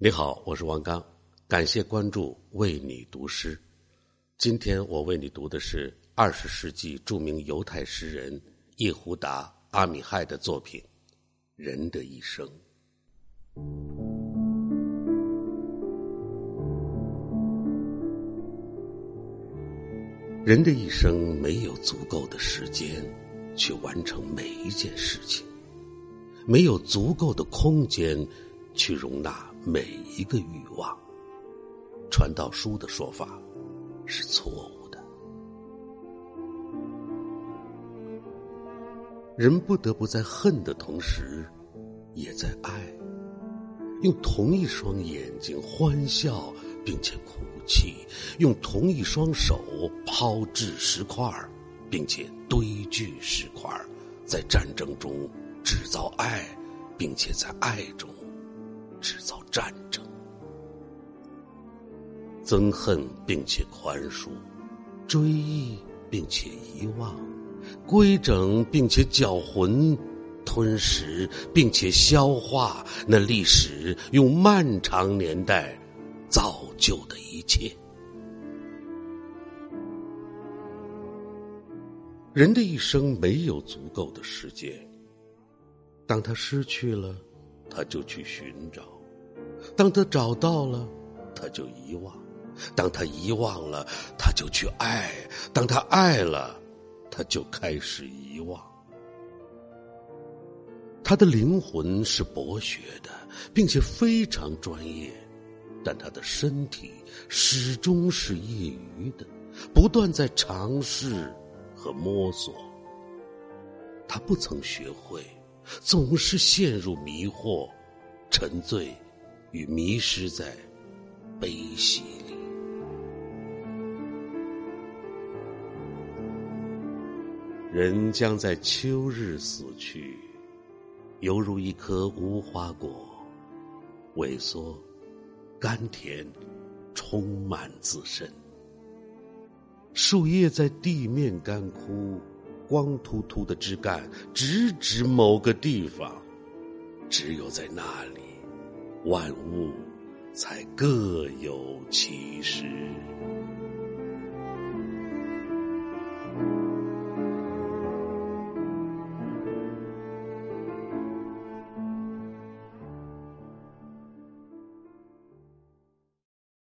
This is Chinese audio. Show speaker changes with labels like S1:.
S1: 你好，我是王刚，感谢关注，为你读诗。今天我为你读的是二十世纪著名犹太诗人叶胡达·阿米亥的作品《人的一生》。人的一生没有足够的时间去完成每一件事情，没有足够的空间去容纳。每一个欲望，传道书的说法是错误的。人不得不在恨的同时，也在爱。用同一双眼睛欢笑，并且哭泣；用同一双手抛掷石块，并且堆聚石块，在战争中制造爱，并且在爱中。制造战争，憎恨并且宽恕，追忆并且遗忘，规整并且搅浑，吞食并且消化那历史用漫长年代造就的一切。人的一生没有足够的时间，当他失去了。他就去寻找，当他找到了，他就遗忘；当他遗忘了，他就去爱；当他爱了，他就开始遗忘。他的灵魂是博学的，并且非常专业，但他的身体始终是业余的，不断在尝试和摸索。他不曾学会。总是陷入迷惑、沉醉与迷失在悲喜里。人将在秋日死去，犹如一颗无花果，萎缩、甘甜，充满自身。树叶在地面干枯。光秃秃的枝干直指某个地方，只有在那里，万物才各有其时。